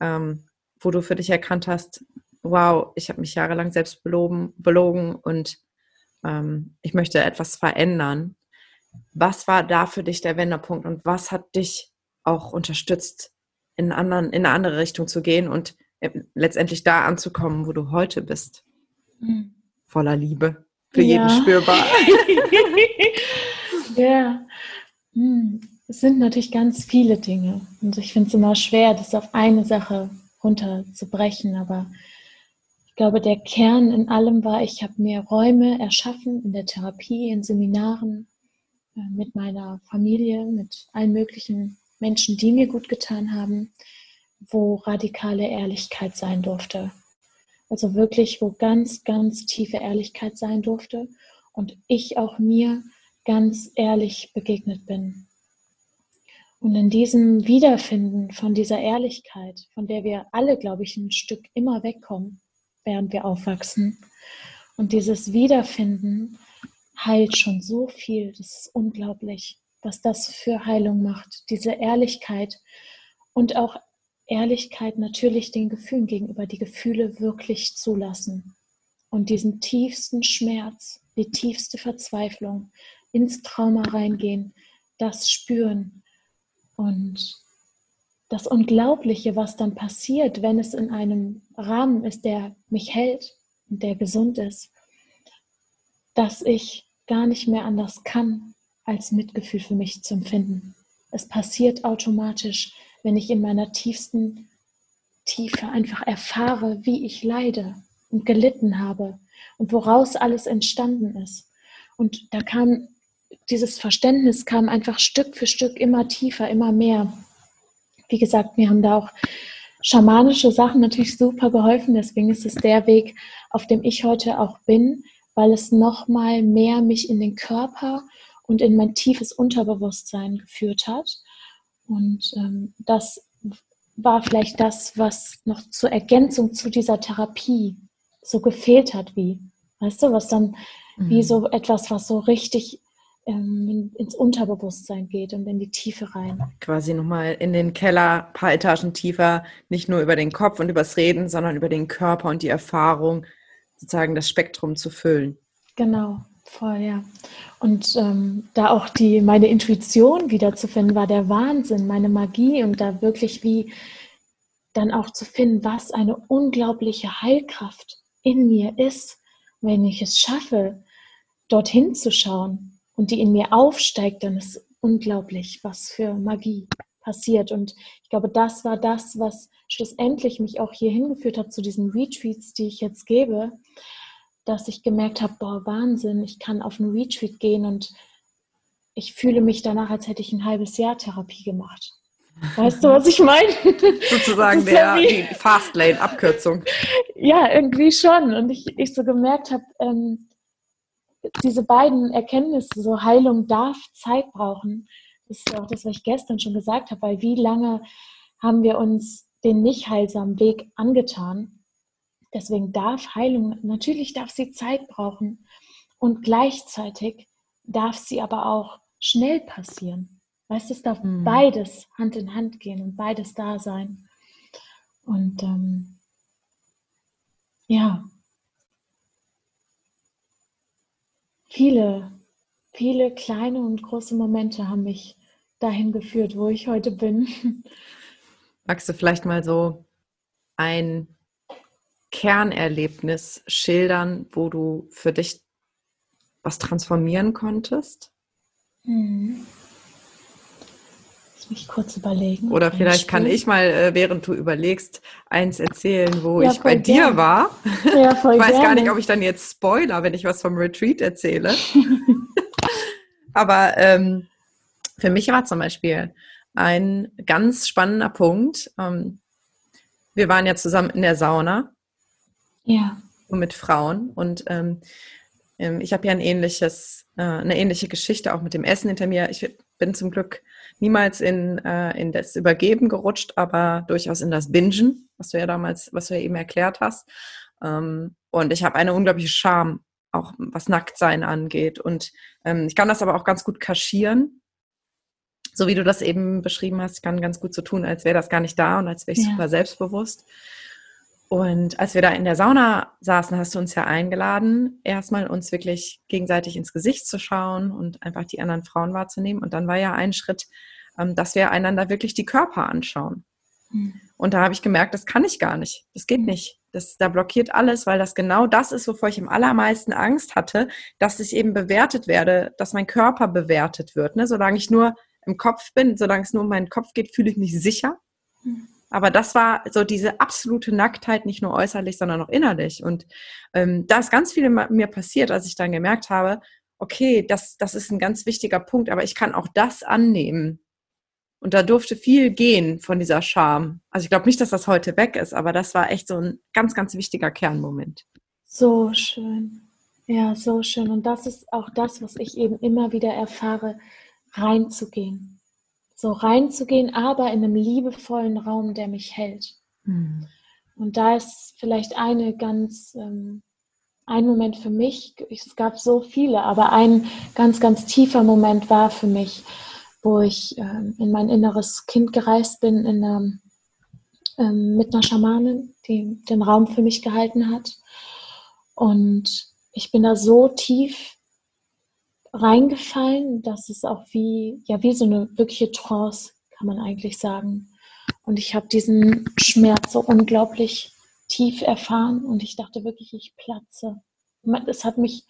ähm, wo du für dich erkannt hast, wow, ich habe mich jahrelang selbst belogen, belogen und ähm, ich möchte etwas verändern. was war da für dich der Wendepunkt und was hat dich auch unterstützt, in, anderen, in eine andere Richtung zu gehen und äh, letztendlich da anzukommen, wo du heute bist? Mhm. Voller Liebe, für ja. jeden spürbar. ja. Hm. Es sind natürlich ganz viele Dinge. Und ich finde es immer schwer, das auf eine Sache runterzubrechen. Aber ich glaube, der Kern in allem war, ich habe mir Räume erschaffen in der Therapie, in Seminaren, äh, mit meiner Familie, mit allen möglichen Menschen, die mir gut getan haben, wo radikale Ehrlichkeit sein durfte. Also wirklich, wo ganz, ganz tiefe Ehrlichkeit sein durfte und ich auch mir ganz ehrlich begegnet bin. Und in diesem Wiederfinden von dieser Ehrlichkeit, von der wir alle, glaube ich, ein Stück immer wegkommen, während wir aufwachsen, und dieses Wiederfinden heilt schon so viel. Das ist unglaublich, was das für Heilung macht. Diese Ehrlichkeit und auch Ehrlichkeit natürlich den Gefühlen gegenüber, die Gefühle wirklich zulassen und diesen tiefsten Schmerz, die tiefste Verzweiflung, ins Trauma reingehen, das spüren und das Unglaubliche, was dann passiert, wenn es in einem Rahmen ist, der mich hält und der gesund ist, dass ich gar nicht mehr anders kann, als Mitgefühl für mich zu empfinden. Es passiert automatisch, wenn ich in meiner tiefsten Tiefe einfach erfahre, wie ich leide und gelitten habe und woraus alles entstanden ist. Und da kam dieses Verständnis kam einfach Stück für Stück immer tiefer, immer mehr. Wie gesagt, mir haben da auch schamanische Sachen natürlich super geholfen. Deswegen ist es der Weg, auf dem ich heute auch bin, weil es nochmal mehr mich in den Körper und in mein tiefes Unterbewusstsein geführt hat. Und ähm, das war vielleicht das, was noch zur Ergänzung zu dieser Therapie so gefehlt hat, wie, weißt du, was dann mhm. wie so etwas, was so richtig ähm, ins Unterbewusstsein geht und in die Tiefe rein. Quasi nochmal in den Keller, ein paar Etagen tiefer, nicht nur über den Kopf und übers Reden, sondern über den Körper und die Erfahrung, sozusagen das Spektrum zu füllen. Genau, voll, ja. Und ähm, da auch die, meine Intuition wiederzufinden, war der Wahnsinn, meine Magie und da wirklich wie dann auch zu finden, was eine unglaubliche Heilkraft in mir ist, wenn ich es schaffe, dorthin zu schauen und die in mir aufsteigt, dann ist unglaublich, was für Magie passiert. Und ich glaube, das war das, was schlussendlich mich auch hier hingeführt hat zu diesen Retreats, die ich jetzt gebe, dass ich gemerkt habe, boah, Wahnsinn, ich kann auf einen Retreat gehen und ich fühle mich danach, als hätte ich ein halbes Jahr Therapie gemacht. Weißt du, was ich meine? Sozusagen der, die Fastlane-Abkürzung. Ja, irgendwie schon. Und ich, ich so gemerkt habe, ähm, diese beiden Erkenntnisse, so Heilung darf Zeit brauchen, das ist auch das, was ich gestern schon gesagt habe, weil wie lange haben wir uns den nicht heilsamen Weg angetan? Deswegen darf Heilung, natürlich darf sie Zeit brauchen und gleichzeitig darf sie aber auch schnell passieren. Weißt du, es darf mhm. beides Hand in Hand gehen und beides da sein. Und ähm, ja, viele, viele kleine und große Momente haben mich dahin geführt, wo ich heute bin. Magst du vielleicht mal so ein Kernerlebnis schildern, wo du für dich was transformieren konntest? Mhm mich kurz überlegen. Oder vielleicht kann ich mal, äh, während du überlegst, eins erzählen, wo ja, ich bei dir gern. war. Ja, voll ich weiß gerne. gar nicht, ob ich dann jetzt spoiler, wenn ich was vom Retreat erzähle. Aber ähm, für mich war zum Beispiel ein ganz spannender Punkt. Ähm, wir waren ja zusammen in der Sauna. Ja. Mit Frauen. Und ähm, ähm ich habe ja ein ähnliches, äh, eine ähnliche Geschichte auch mit dem Essen hinter mir. Ich bin zum Glück niemals in, äh, in das Übergeben gerutscht, aber durchaus in das Bingen, was du ja damals, was du ja eben erklärt hast. Ähm, und ich habe eine unglaubliche Scham, auch was Nacktsein angeht. Und ähm, ich kann das aber auch ganz gut kaschieren. So wie du das eben beschrieben hast, kann ganz gut so tun, als wäre das gar nicht da und als wäre ich ja. super selbstbewusst. Und als wir da in der Sauna saßen, hast du uns ja eingeladen, erstmal uns wirklich gegenseitig ins Gesicht zu schauen und einfach die anderen Frauen wahrzunehmen. Und dann war ja ein Schritt, ähm, dass wir einander wirklich die Körper anschauen. Mhm. Und da habe ich gemerkt, das kann ich gar nicht. Das geht nicht. Das, da blockiert alles, weil das genau das ist, wovor ich am allermeisten Angst hatte, dass ich eben bewertet werde, dass mein Körper bewertet wird. Ne? Solange ich nur im Kopf bin, solange es nur um meinen Kopf geht, fühle ich mich sicher. Mhm. Aber das war so diese absolute Nacktheit, nicht nur äußerlich, sondern auch innerlich. Und ähm, da ist ganz viel mir passiert, als ich dann gemerkt habe, okay, das, das ist ein ganz wichtiger Punkt, aber ich kann auch das annehmen. Und da durfte viel gehen von dieser Scham. Also ich glaube nicht, dass das heute weg ist, aber das war echt so ein ganz, ganz wichtiger Kernmoment. So schön. Ja, so schön. Und das ist auch das, was ich eben immer wieder erfahre, reinzugehen so reinzugehen, aber in einem liebevollen Raum, der mich hält. Mhm. Und da ist vielleicht eine ganz, ähm, ein Moment für mich, es gab so viele, aber ein ganz, ganz tiefer Moment war für mich, wo ich ähm, in mein inneres Kind gereist bin, in einer, ähm, mit einer Schamanin, die den Raum für mich gehalten hat. Und ich bin da so tief reingefallen. Das ist auch wie, ja, wie so eine wirkliche Trance, kann man eigentlich sagen. Und ich habe diesen Schmerz so unglaublich tief erfahren und ich dachte wirklich, ich platze. Es hat mich,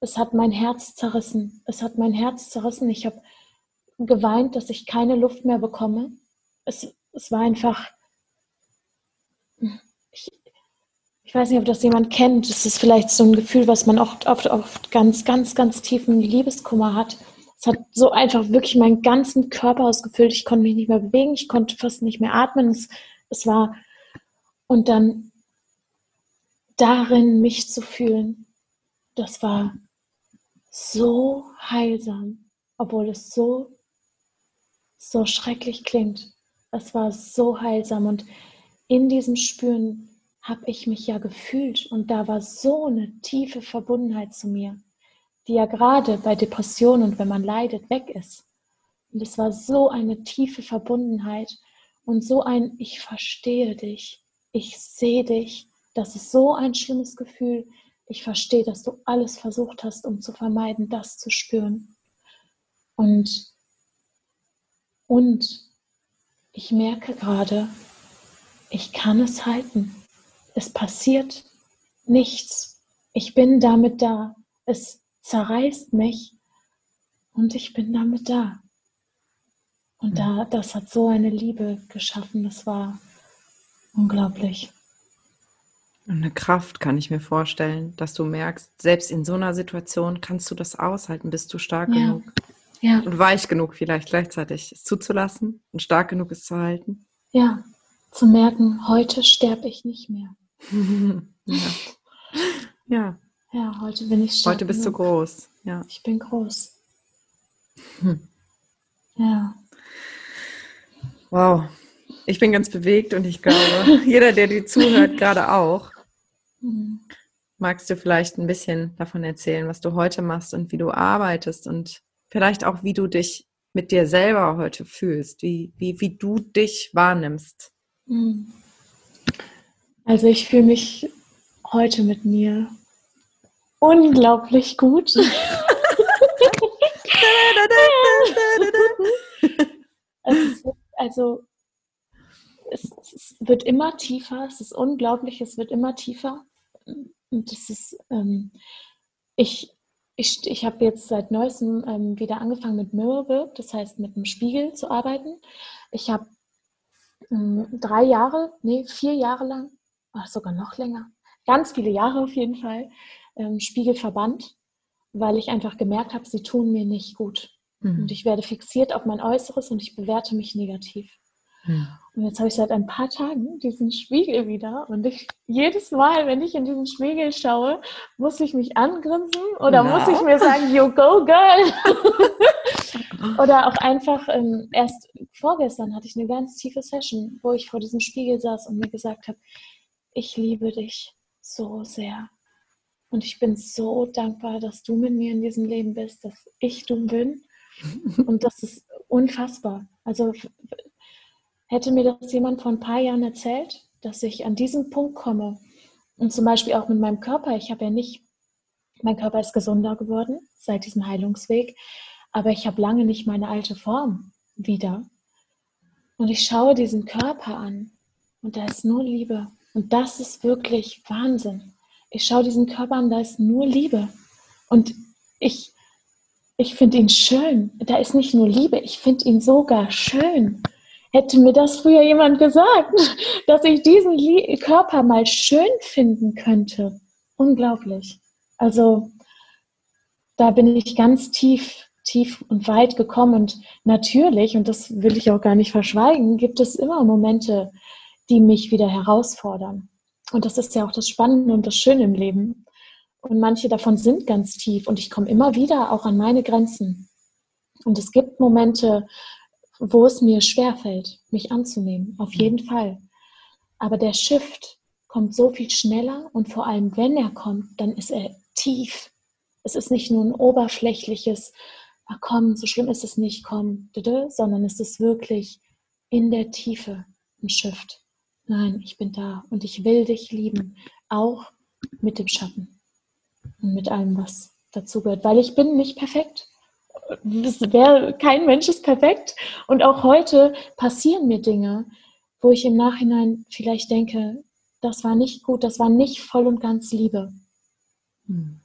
es hat mein Herz zerrissen. Es hat mein Herz zerrissen. Ich habe geweint, dass ich keine Luft mehr bekomme. Es, es war einfach, ich, ich weiß nicht, ob das jemand kennt. Das ist vielleicht so ein Gefühl, was man oft, oft, oft ganz, ganz, ganz tiefen Liebeskummer hat. Es hat so einfach wirklich meinen ganzen Körper ausgefüllt. Ich konnte mich nicht mehr bewegen, ich konnte fast nicht mehr atmen. Es, es war, und dann darin mich zu fühlen, das war so heilsam, obwohl es so, so schrecklich klingt. Es war so heilsam und in diesem Spüren habe ich mich ja gefühlt und da war so eine tiefe Verbundenheit zu mir, die ja gerade bei Depressionen und wenn man leidet weg ist. Und es war so eine tiefe Verbundenheit und so ein Ich verstehe dich, ich sehe dich. Das ist so ein schlimmes Gefühl. Ich verstehe, dass du alles versucht hast, um zu vermeiden, das zu spüren. Und, und ich merke gerade, ich kann es halten. Es passiert nichts. Ich bin damit da. Es zerreißt mich und ich bin damit da. Und da, das hat so eine Liebe geschaffen. Das war unglaublich. Und eine Kraft kann ich mir vorstellen, dass du merkst, selbst in so einer Situation kannst du das aushalten, bist du stark ja. genug. Ja. Und weich genug vielleicht gleichzeitig, es zuzulassen und stark genug es zu halten. Ja, zu merken, heute sterbe ich nicht mehr ja. ja. Ja, heute bin ich stark Heute bist genug. du groß. Ja. Ich bin groß. Hm. Ja. Wow. Ich bin ganz bewegt und ich glaube, jeder, der dir zuhört, gerade auch. Hm. Magst du vielleicht ein bisschen davon erzählen, was du heute machst und wie du arbeitest und vielleicht auch, wie du dich mit dir selber heute fühlst, wie, wie, wie du dich wahrnimmst? Hm. Also ich fühle mich heute mit mir unglaublich gut. also es, es, wird immer tiefer, es ist unglaublich, es wird immer tiefer. Und das ist, ähm, ich, ich, ich habe jetzt seit neuestem ähm, wieder angefangen mit Mirrorwork, das heißt mit einem Spiegel zu arbeiten. Ich habe ähm, drei Jahre, nee, vier Jahre lang sogar noch länger, ganz viele Jahre auf jeden Fall, ähm, Spiegel verbannt, weil ich einfach gemerkt habe, sie tun mir nicht gut. Mhm. Und ich werde fixiert auf mein Äußeres und ich bewerte mich negativ. Mhm. Und jetzt habe ich seit ein paar Tagen diesen Spiegel wieder und ich jedes Mal, wenn ich in diesen Spiegel schaue, muss ich mich angrinsen oder Na? muss ich mir sagen, you go girl. oder auch einfach, ähm, erst vorgestern hatte ich eine ganz tiefe Session, wo ich vor diesem Spiegel saß und mir gesagt habe, ich liebe dich so sehr. Und ich bin so dankbar, dass du mit mir in diesem Leben bist, dass ich du bin. Und das ist unfassbar. Also hätte mir das jemand vor ein paar Jahren erzählt, dass ich an diesen Punkt komme. Und zum Beispiel auch mit meinem Körper. Ich habe ja nicht, mein Körper ist gesunder geworden seit diesem Heilungsweg, aber ich habe lange nicht meine alte Form wieder. Und ich schaue diesen Körper an und da ist nur Liebe. Und das ist wirklich Wahnsinn. Ich schaue diesen Körper an, da ist nur Liebe. Und ich, ich finde ihn schön. Da ist nicht nur Liebe, ich finde ihn sogar schön. Hätte mir das früher jemand gesagt, dass ich diesen Körper mal schön finden könnte. Unglaublich. Also da bin ich ganz tief, tief und weit gekommen. Und natürlich, und das will ich auch gar nicht verschweigen, gibt es immer Momente, die mich wieder herausfordern. Und das ist ja auch das Spannende und das Schöne im Leben. Und manche davon sind ganz tief und ich komme immer wieder auch an meine Grenzen. Und es gibt Momente, wo es mir schwerfällt, mich anzunehmen, auf mhm. jeden Fall. Aber der Shift kommt so viel schneller und vor allem, wenn er kommt, dann ist er tief. Es ist nicht nur ein oberflächliches, ach komm, so schlimm ist es nicht, komm, sondern es ist wirklich in der Tiefe ein Shift. Nein, ich bin da und ich will dich lieben, auch mit dem Schatten und mit allem, was dazugehört, weil ich bin nicht perfekt wär, kein Mensch ist perfekt. Und auch heute passieren mir Dinge, wo ich im Nachhinein vielleicht denke, das war nicht gut, das war nicht voll und ganz Liebe. Hm.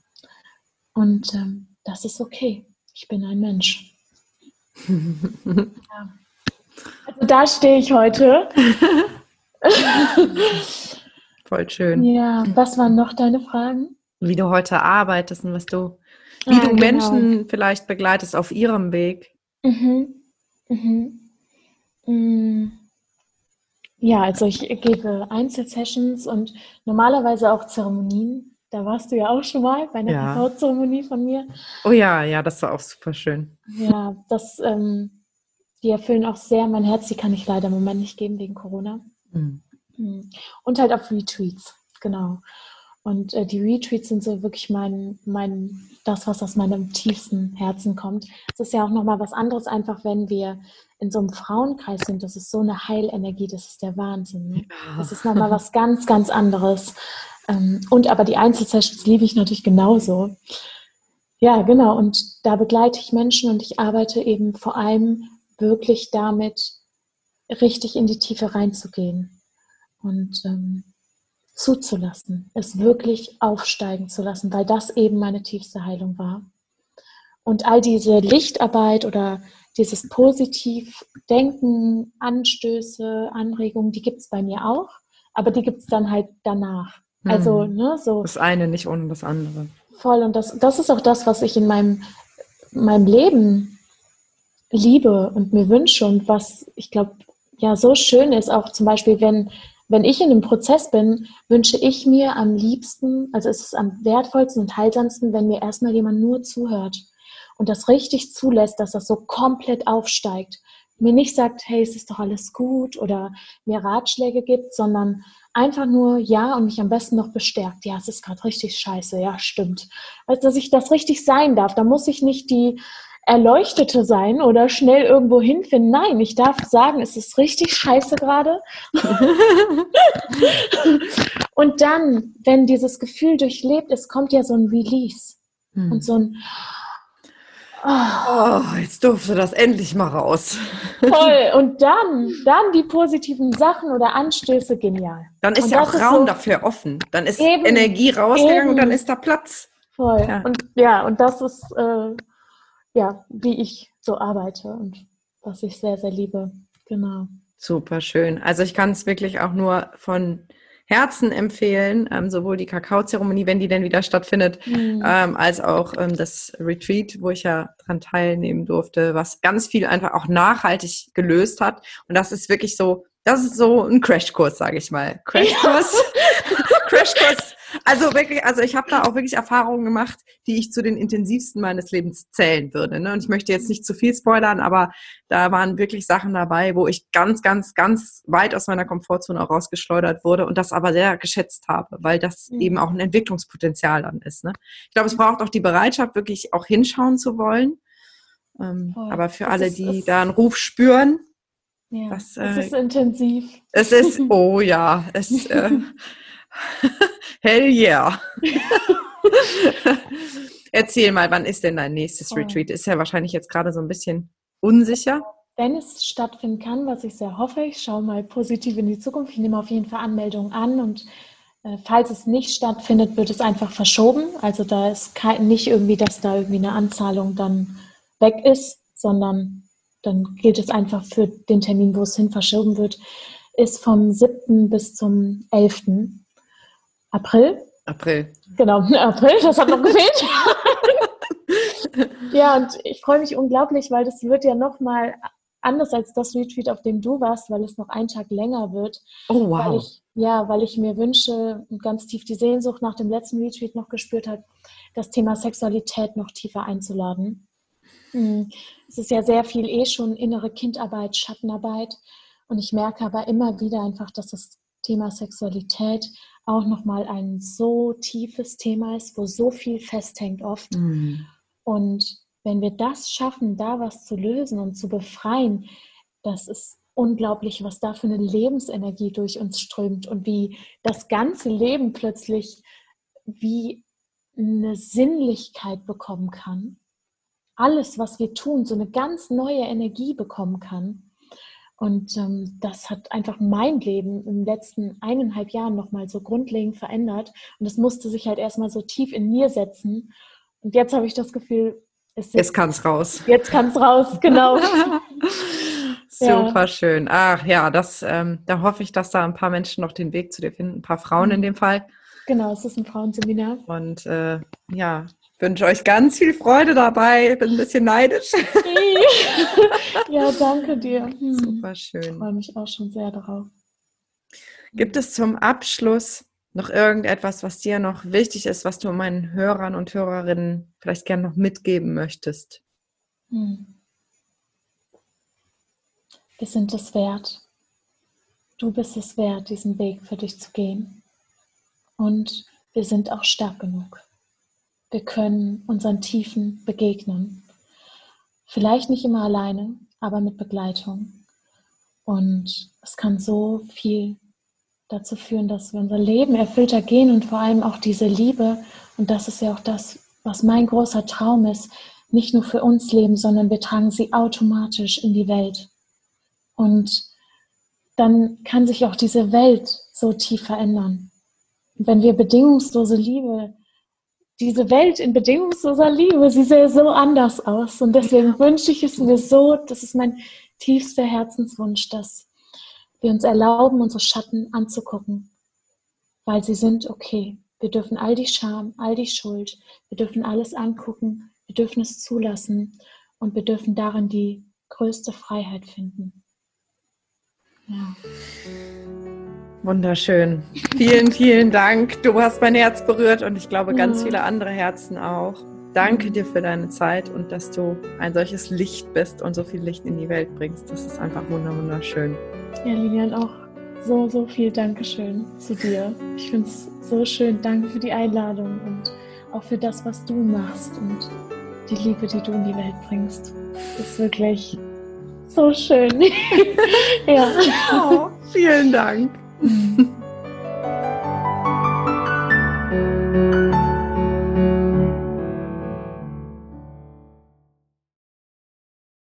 Und ähm, das ist okay. Ich bin ein Mensch. ja. Also da stehe ich heute. Voll schön. Ja, was waren noch deine Fragen? Wie du heute arbeitest und was du wie ja, du genau. Menschen vielleicht begleitest auf ihrem Weg. Mhm. Mhm. Mhm. Ja, also ich gebe Einzelsessions und normalerweise auch Zeremonien. Da warst du ja auch schon mal bei einer ja. Kakao-Zeremonie von mir. Oh ja, ja, das war auch super schön. Ja, das, ähm, die erfüllen auch sehr mein Herz. Die kann ich leider im Moment nicht geben wegen Corona. Mhm. mhm. Und halt auf Retreats, genau. Und äh, die Retreats sind so wirklich mein, mein, das, was aus meinem tiefsten Herzen kommt. Es ist ja auch nochmal was anderes, einfach wenn wir in so einem Frauenkreis sind. Das ist so eine Heilenergie, das ist der Wahnsinn. Ne? Das ist nochmal was ganz, ganz anderes. Ähm, und aber die Einzelsessions liebe ich natürlich genauso. Ja, genau. Und da begleite ich Menschen und ich arbeite eben vor allem wirklich damit, richtig in die Tiefe reinzugehen. Und ähm, zuzulassen, es wirklich aufsteigen zu lassen, weil das eben meine tiefste Heilung war. Und all diese Lichtarbeit oder dieses Positiv-Denken, Anstöße, Anregungen, die gibt es bei mir auch, aber die gibt es dann halt danach. Mhm. Also, ne, so. Das eine nicht ohne das andere. Voll. Und das, das ist auch das, was ich in meinem, meinem Leben liebe und mir wünsche und was ich glaube, ja, so schön ist, auch zum Beispiel, wenn wenn ich in einem Prozess bin, wünsche ich mir am liebsten, also ist es am wertvollsten und heilsamsten, wenn mir erstmal jemand nur zuhört und das richtig zulässt, dass das so komplett aufsteigt. Mir nicht sagt, hey, es ist doch alles gut oder mir Ratschläge gibt, sondern einfach nur ja und mich am besten noch bestärkt. Ja, es ist gerade richtig scheiße. Ja, stimmt. Also, dass ich das richtig sein darf. Da muss ich nicht die Erleuchtete sein oder schnell irgendwo hinfinden. Nein, ich darf sagen, es ist richtig scheiße gerade. und dann, wenn dieses Gefühl durchlebt ist, kommt ja so ein Release hm. und so ein Oh. oh, jetzt durfte das endlich mal raus. Toll. Und dann, dann die positiven Sachen oder Anstöße, genial. Dann ist und ja auch Raum so dafür offen. Dann ist eben, Energie rausgegangen eben. und dann ist da Platz. Voll. Ja. Und ja, und das ist äh, ja, wie ich so arbeite und was ich sehr, sehr liebe. Genau. Super schön. Also ich kann es wirklich auch nur von Herzen empfehlen, ähm, sowohl die Kakaozeremonie, wenn die denn wieder stattfindet, mhm. ähm, als auch ähm, das Retreat, wo ich ja dran teilnehmen durfte, was ganz viel einfach auch nachhaltig gelöst hat. Und das ist wirklich so, das ist so ein Crashkurs, sage ich mal. Crashkurs, ja. Crashkurs also wirklich, also ich habe da auch wirklich Erfahrungen gemacht, die ich zu den intensivsten meines Lebens zählen würde. Ne? Und ich möchte jetzt nicht zu viel spoilern, aber da waren wirklich Sachen dabei, wo ich ganz, ganz, ganz weit aus meiner Komfortzone auch rausgeschleudert wurde und das aber sehr geschätzt habe, weil das mhm. eben auch ein Entwicklungspotenzial dann ist. Ne? Ich glaube, es braucht auch die Bereitschaft, wirklich auch hinschauen zu wollen. Ähm, aber für das alle, die da einen Ruf spüren, Ja, es äh, ist intensiv. Es ist, oh ja, es, äh, hell yeah. Erzähl mal, wann ist denn dein nächstes oh. Retreat? Ist ja wahrscheinlich jetzt gerade so ein bisschen unsicher. Wenn es stattfinden kann, was ich sehr hoffe, ich schaue mal positiv in die Zukunft. Ich nehme auf jeden Fall Anmeldungen an und äh, falls es nicht stattfindet, wird es einfach verschoben. Also da ist kein, nicht irgendwie, dass da irgendwie eine Anzahlung dann weg ist, sondern dann gilt es einfach für den Termin, wo es hin verschoben wird, ist vom 7. bis zum 11. April. April. Genau, April, das hat noch gefehlt. ja, und ich freue mich unglaublich, weil das wird ja nochmal anders als das Retreat, auf dem du warst, weil es noch einen Tag länger wird. Oh, wow. Weil ich, ja, weil ich mir wünsche und ganz tief die Sehnsucht nach dem letzten Retreat noch gespürt habe, das Thema Sexualität noch tiefer einzuladen. Hm, es ist ja sehr viel eh schon innere Kindarbeit, Schattenarbeit. Und ich merke aber immer wieder einfach, dass das Thema Sexualität auch nochmal ein so tiefes Thema ist, wo so viel festhängt oft. Mhm. Und wenn wir das schaffen, da was zu lösen und zu befreien, das ist unglaublich, was da für eine Lebensenergie durch uns strömt und wie das ganze Leben plötzlich wie eine Sinnlichkeit bekommen kann. Alles, was wir tun, so eine ganz neue Energie bekommen kann. Und ähm, das hat einfach mein Leben im letzten eineinhalb Jahren nochmal so grundlegend verändert. Und es musste sich halt erstmal so tief in mir setzen. Und jetzt habe ich das Gefühl, es jetzt kann es raus. Jetzt kann es raus, genau. Super ja. schön. Ach ja, das, ähm, da hoffe ich, dass da ein paar Menschen noch den Weg zu dir finden, ein paar Frauen in mhm. dem Fall. Genau, es ist ein Frauenseminar. Und äh, ja, wünsche euch ganz viel Freude dabei. Ich bin ein bisschen neidisch. ja, danke dir. Hm. Super schön. Ich freue mich auch schon sehr darauf. Gibt es zum Abschluss noch irgendetwas, was dir noch wichtig ist, was du meinen Hörern und Hörerinnen vielleicht gerne noch mitgeben möchtest? Hm. Wir sind es wert. Du bist es wert, diesen Weg für dich zu gehen. Und wir sind auch stark genug. Wir können unseren Tiefen begegnen. Vielleicht nicht immer alleine, aber mit Begleitung. Und es kann so viel dazu führen, dass wir unser Leben erfüllter gehen und vor allem auch diese Liebe. Und das ist ja auch das, was mein großer Traum ist. Nicht nur für uns leben, sondern wir tragen sie automatisch in die Welt. Und dann kann sich auch diese Welt so tief verändern. Und wenn wir bedingungslose Liebe, diese Welt in bedingungsloser Liebe, sie sähe so anders aus. Und deswegen wünsche ich es mir so, das ist mein tiefster Herzenswunsch, dass wir uns erlauben, unsere Schatten anzugucken, weil sie sind okay. Wir dürfen all die Scham, all die Schuld, wir dürfen alles angucken, wir dürfen es zulassen und wir dürfen darin die größte Freiheit finden. Ja. Wunderschön. Vielen, vielen Dank. Du hast mein Herz berührt und ich glaube ganz viele andere Herzen auch. Danke dir für deine Zeit und dass du ein solches Licht bist und so viel Licht in die Welt bringst. Das ist einfach wunderschön. Ja, Lilian, auch so, so viel Dankeschön zu dir. Ich finde es so schön. Danke für die Einladung und auch für das, was du machst und die Liebe, die du in die Welt bringst. Das ist wirklich so schön. ja. Oh, vielen Dank. 嗯